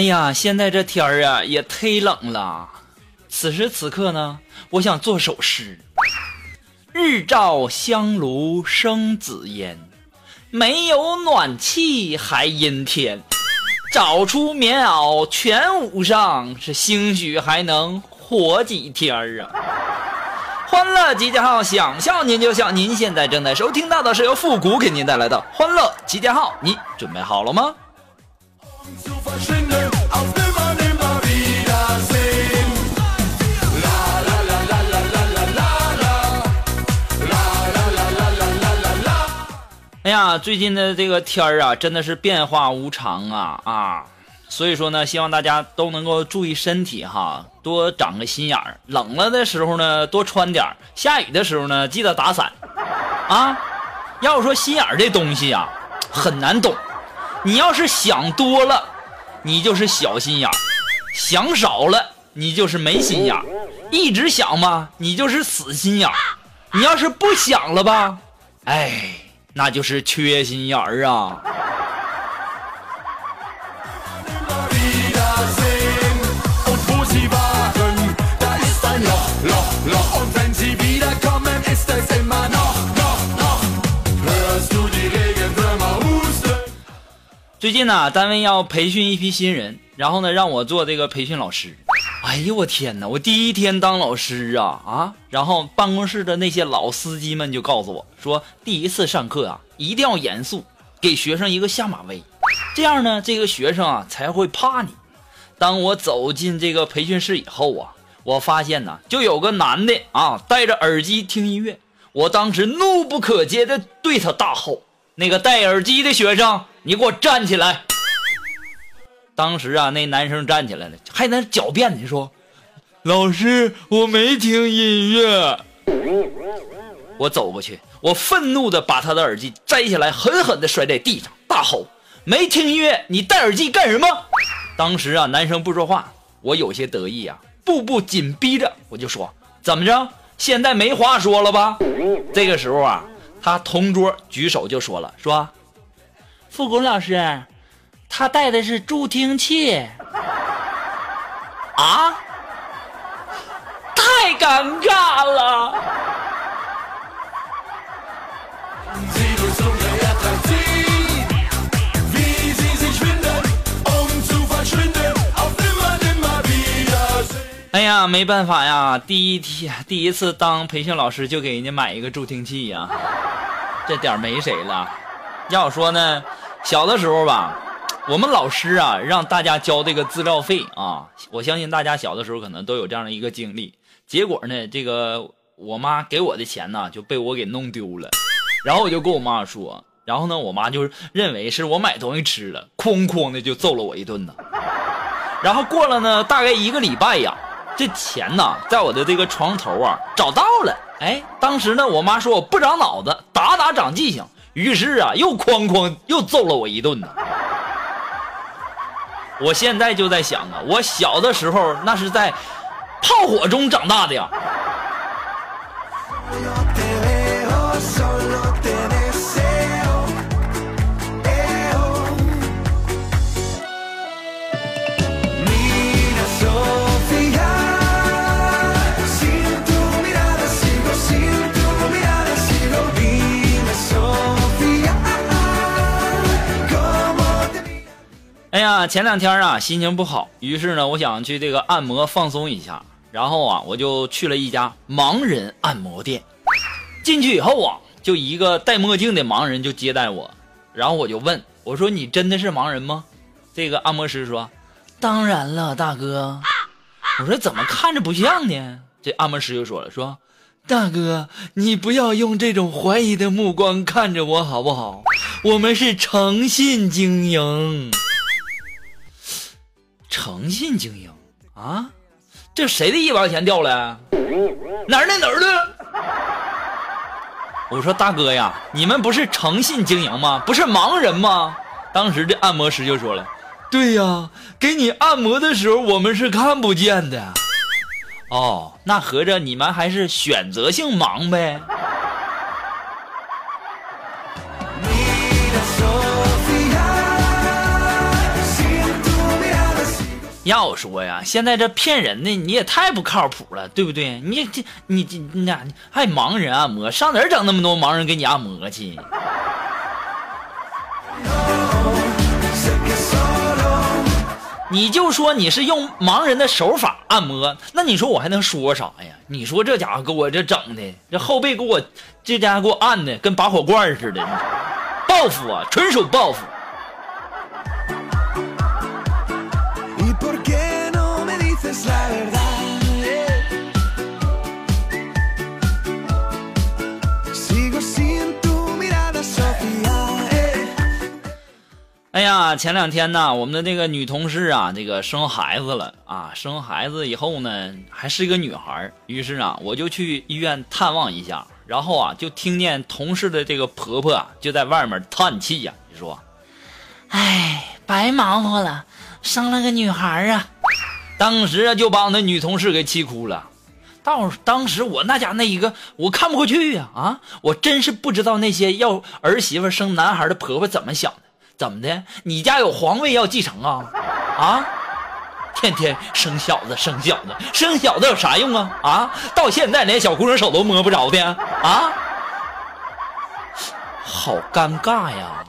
哎呀，现在这天儿啊也忒冷了。此时此刻呢，我想做首诗：日照香炉生紫烟，没有暖气还阴天。找出棉袄全捂上，是兴许还能活几天儿啊！欢乐集结号，想笑您就笑。您现在正在收听到的是由复古给您带来的欢乐集结号，你准备好了吗？哎呀，最近的这个天儿啊，真的是变化无常啊啊！所以说呢，希望大家都能够注意身体哈，多长个心眼儿。冷了的时候呢，多穿点儿；下雨的时候呢，记得打伞啊。要说心眼儿这东西啊，很难懂。你要是想多了，你就是小心眼儿；想少了，你就是没心眼儿。一直想嘛，你就是死心眼儿。你要是不想了吧，哎。那就是缺心眼儿啊！最近呢，单位要培训一批新人，然后呢，让我做这个培训老师。哎呦我天哪！我第一天当老师啊啊！然后办公室的那些老司机们就告诉我说，第一次上课啊，一定要严肃，给学生一个下马威，这样呢，这个学生啊才会怕你。当我走进这个培训室以后啊，我发现呢，就有个男的啊，戴着耳机听音乐。我当时怒不可遏的对他大吼：“那个戴耳机的学生，你给我站起来！”当时啊，那男生站起来了，还在那狡辩呢，说：“老师，我没听音乐。”我走过去，我愤怒的把他的耳机摘下来，狠狠的摔在地上，大吼：“没听音乐，你戴耳机干什么？”当时啊，男生不说话，我有些得意啊，步步紧逼着，我就说：“怎么着？现在没话说了吧？”这个时候啊，他同桌举手就说了：“说，复工老师。”他带的是助听器，啊，太尴尬了。哎呀，没办法呀，第一天第一次当培训老师就给人家买一个助听器呀，这点没谁了。要说呢，小的时候吧。我们老师啊，让大家交这个资料费啊！我相信大家小的时候可能都有这样的一个经历。结果呢，这个我妈给我的钱呢就被我给弄丢了，然后我就跟我妈说，然后呢，我妈就认为是我买东西吃了，哐哐的就揍了我一顿呢。然后过了呢大概一个礼拜呀，这钱呢在我的这个床头啊找到了。哎，当时呢我妈说我不长脑子，打打长记性，于是啊又哐哐又揍了我一顿呢。我现在就在想啊，我小的时候那是在炮火中长大的呀。前两天啊，心情不好，于是呢，我想去这个按摩放松一下，然后啊，我就去了一家盲人按摩店。进去以后啊，就一个戴墨镜的盲人就接待我，然后我就问我说：“你真的是盲人吗？”这个按摩师说：“当然了，大哥。”我说：“怎么看着不像呢？”这按摩师就说了：“说大哥，你不要用这种怀疑的目光看着我好不好？我们是诚信经营。诚信经营啊？这谁的一毛钱掉了？哪儿的哪儿的？我说大哥呀，你们不是诚信经营吗？不是盲人吗？当时这按摩师就说了：“对呀，给你按摩的时候我们是看不见的。”哦，那合着你们还是选择性盲呗？要说呀，现在这骗人的你也太不靠谱了，对不对？你这你这你俩还盲人按摩，上哪儿整那么多盲人给你按摩去？你就说你是用盲人的手法按摩，那你说我还能说啥呀？你说这家伙给我这整的，这后背给我这家伙给我按的跟拔火罐似的，报复啊，纯属报复。前两天呢，我们的那个女同事啊，这个生孩子了啊，生孩子以后呢，还是一个女孩于是啊，我就去医院探望一下，然后啊，就听见同事的这个婆婆，就在外面叹气呀，你说：“哎，白忙活了，生了个女孩啊。”当时啊，就把我那女同事给气哭了。到当时我那家那一个，我看不过去呀啊！我真是不知道那些要儿媳妇生男孩的婆婆怎么想的。怎么的？你家有皇位要继承啊？啊！天天生小子，生小子，生小子有啥用啊？啊！到现在连小姑娘手都摸不着的啊！好尴尬呀！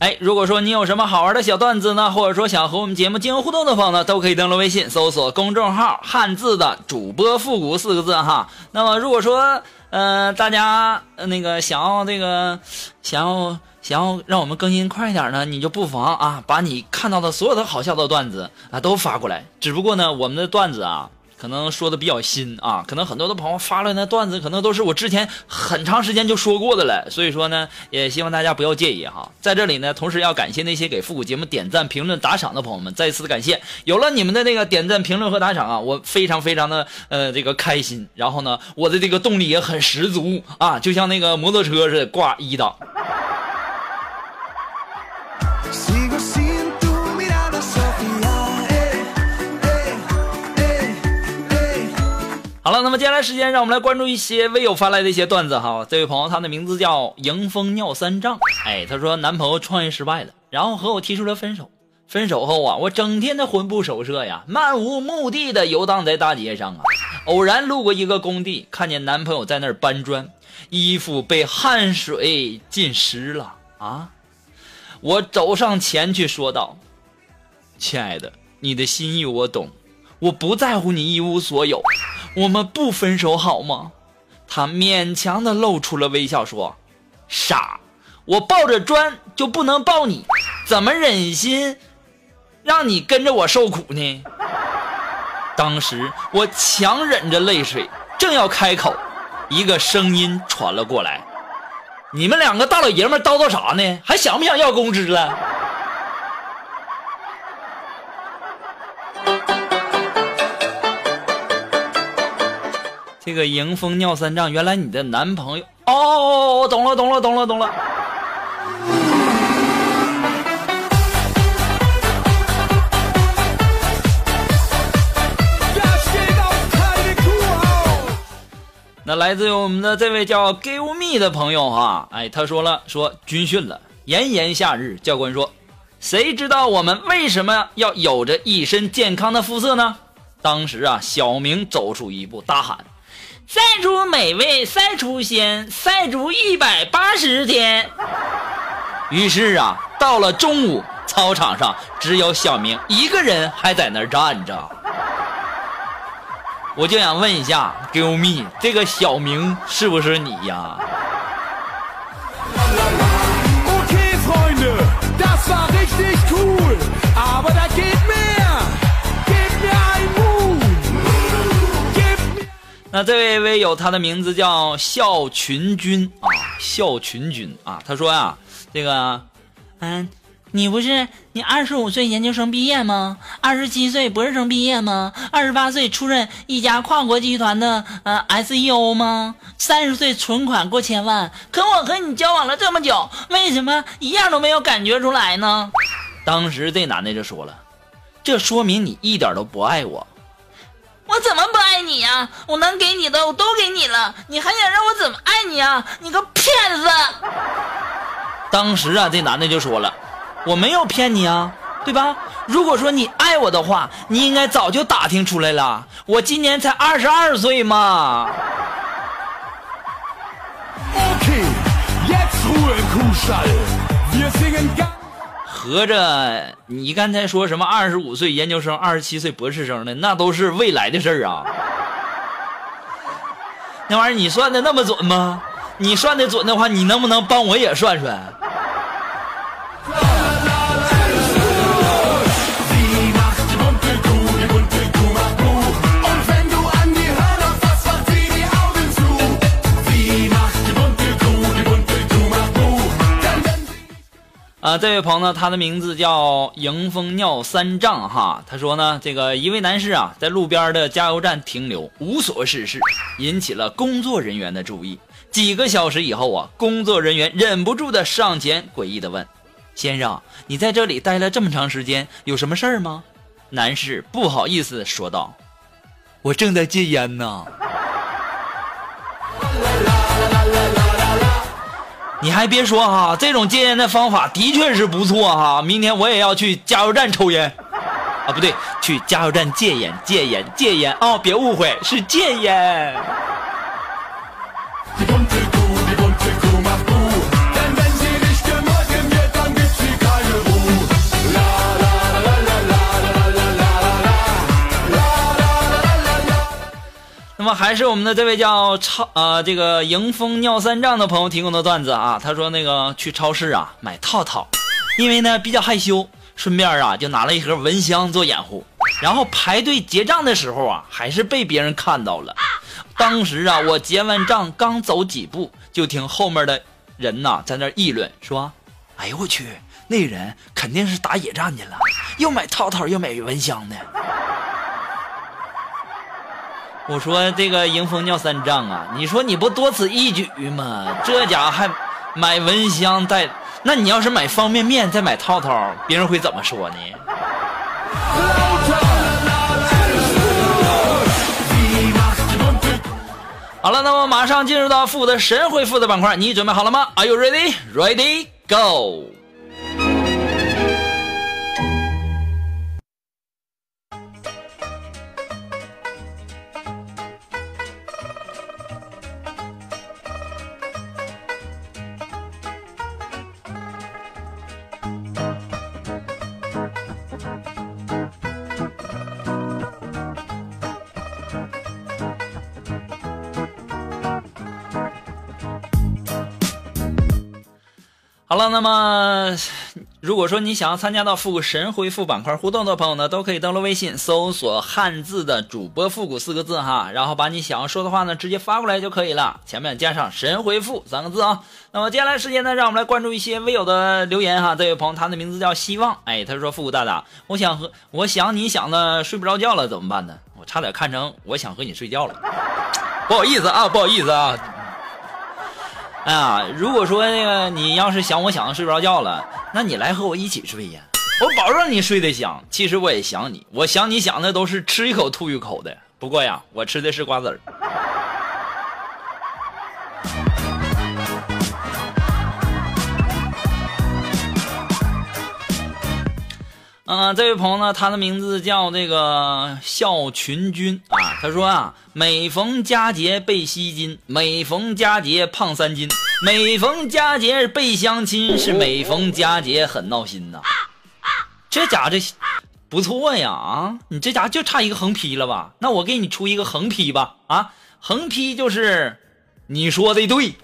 哎，如果说你有什么好玩的小段子呢，或者说想和我们节目进行互动的朋友呢，都可以登录微信搜索公众号“汉字的主播复古”四个字哈。那么如果说呃大家那个想要这个想要想要让我们更新快一点呢，你就不妨啊把你看到的所有的好笑的段子啊都发过来。只不过呢，我们的段子啊。可能说的比较新啊，可能很多的朋友发了那段子，可能都是我之前很长时间就说过的了，所以说呢，也希望大家不要介意哈。在这里呢，同时要感谢那些给复古节目点赞、评论、打赏的朋友们，再一次的感谢。有了你们的那个点赞、评论和打赏啊，我非常非常的呃这个开心，然后呢，我的这个动力也很十足啊，就像那个摩托车似的挂一档。好了，那么接下来时间，让我们来关注一些微友发来的一些段子哈。这位朋友，他的名字叫迎风尿三丈。哎，他说男朋友创业失败了，然后和我提出了分手。分手后啊，我整天的魂不守舍呀，漫无目的的游荡在大街上啊。偶然路过一个工地，看见男朋友在那儿搬砖，衣服被汗水浸湿了啊。我走上前去说道：“亲爱的，你的心意我懂，我不在乎你一无所有。”我们不分手好吗？他勉强的露出了微笑，说：“傻，我抱着砖就不能抱你，怎么忍心让你跟着我受苦呢？”当时我强忍着泪水，正要开口，一个声音传了过来：“你们两个大老爷们叨叨啥呢？还想不想要工资了？”这个迎风尿三丈，原来你的男朋友哦，我懂了懂了懂了懂了。那来自于我们的这位叫 Give Me 的朋友哈，哎，他说了说军训了，炎炎夏日，教官说，谁知道我们为什么要有着一身健康的肤色呢？当时啊，小明走出一步，大喊。赛出美味赛出鲜赛足一百八十天。于是啊到了中午操场上只有小明一个人还在那站着。我就想问一下 giveme 这个小明是不是你呀？那这位微友，他的名字叫笑群君啊，笑群君啊，他说啊，这个，嗯。你不是你二十五岁研究生毕业吗？二十七岁博士生毕业吗？二十八岁出任一家跨国集团的呃 SEO 吗？三十岁存款过千万？可我和你交往了这么久，为什么一样都没有感觉出来呢？当时这男的就说了：“这说明你一点都不爱我。”我怎么不爱你呀？我能给你的我都给你了，你还想让我怎么爱你啊？你个骗子！当时啊，这男的就说了。我没有骗你啊，对吧？如果说你爱我的话，你应该早就打听出来了。我今年才二十二岁嘛。合着你刚才说什么二十五岁研究生、二十七岁博士生的，那都是未来的事儿啊。那玩意儿你算的那么准吗？你算的准的话，你能不能帮我也算算？啊，这位朋友，他的名字叫迎风尿三丈哈。他说呢，这个一位男士啊，在路边的加油站停留，无所事事，引起了工作人员的注意。几个小时以后啊，工作人员忍不住的上前诡异的问：“先生，你在这里待了这么长时间，有什么事儿吗？”男士不好意思说道：“我正在戒烟呢。”你还别说哈，这种戒烟的方法的确是不错哈。明天我也要去加油站抽烟，啊，不对，去加油站戒烟，戒烟，戒烟哦，别误会，是戒烟。那么还是我们的这位叫超呃这个迎风尿三丈的朋友提供的段子啊，他说那个去超市啊买套套，因为呢比较害羞，顺便啊就拿了一盒蚊香做掩护，然后排队结账的时候啊还是被别人看到了。当时啊我结完账刚走几步，就听后面的人呐在那议论说：“哎呦我去，那人肯定是打野战去了，又买套套又买蚊香的。”我说这个迎风尿三丈啊，你说你不多此一举吗？这家还买蚊香带，那你要是买方便面再买套套，别人会怎么说呢？好了，那么马上进入到复古的神回复的板块，你准备好了吗？Are you ready? Ready? Go! 好了，那么如果说你想要参加到复古神回复板块互动的朋友呢，都可以登录微信搜索汉字的主播复古四个字哈，然后把你想要说的话呢直接发过来就可以了，前面加上神回复三个字啊。那么接下来时间呢，让我们来关注一些微友的留言哈。这位朋友他的名字叫希望，哎，他说复古大大，我想和我想你想的睡不着觉了怎么办呢？我差点看成我想和你睡觉了，不好意思啊，不好意思啊。哎呀，如果说那个你要是想我想的睡不着觉了，那你来和我一起睡呀，我保证你睡得香。其实我也想你，我想你想的都是吃一口吐一口的。不过呀，我吃的是瓜子儿。嗯，这位朋友呢，他的名字叫这个笑群君啊。他说啊，每逢佳节倍吸金，每逢佳节胖三斤，每逢佳节倍相亲，是每逢佳节很闹心呐。这家伙这不错呀啊，你这家伙就差一个横批了吧？那我给你出一个横批吧啊，横批就是你说的对。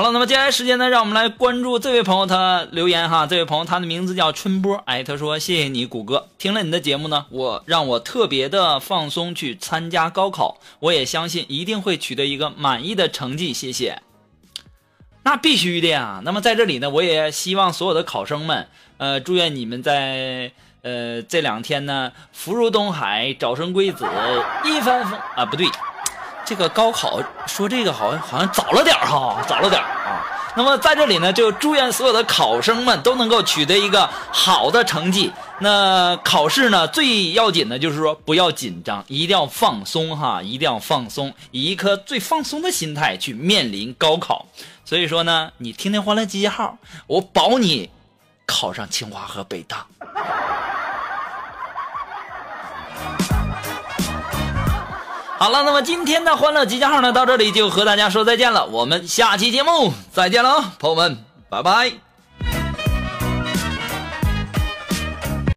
好了，那么接下来时间呢，让我们来关注这位朋友他留言哈。这位朋友他的名字叫春波，哎，他说谢谢你谷歌，听了你的节目呢，我让我特别的放松去参加高考，我也相信一定会取得一个满意的成绩，谢谢。那必须的呀。那么在这里呢，我也希望所有的考生们，呃，祝愿你们在呃这两天呢，福如东海，早生贵子，一帆风啊，不对。这个高考说这个好像好像早了点哈，早了点啊。那么在这里呢，就祝愿所有的考生们都能够取得一个好的成绩。那考试呢，最要紧的就是说不要紧张，一定要放松哈，一定要放松，以一颗最放松的心态去面临高考。所以说呢，你听听欢乐集结号，我保你考上清华和北大。好了，那么今天的欢乐集结号呢，到这里就和大家说再见了。我们下期节目再见了，朋友们，拜拜。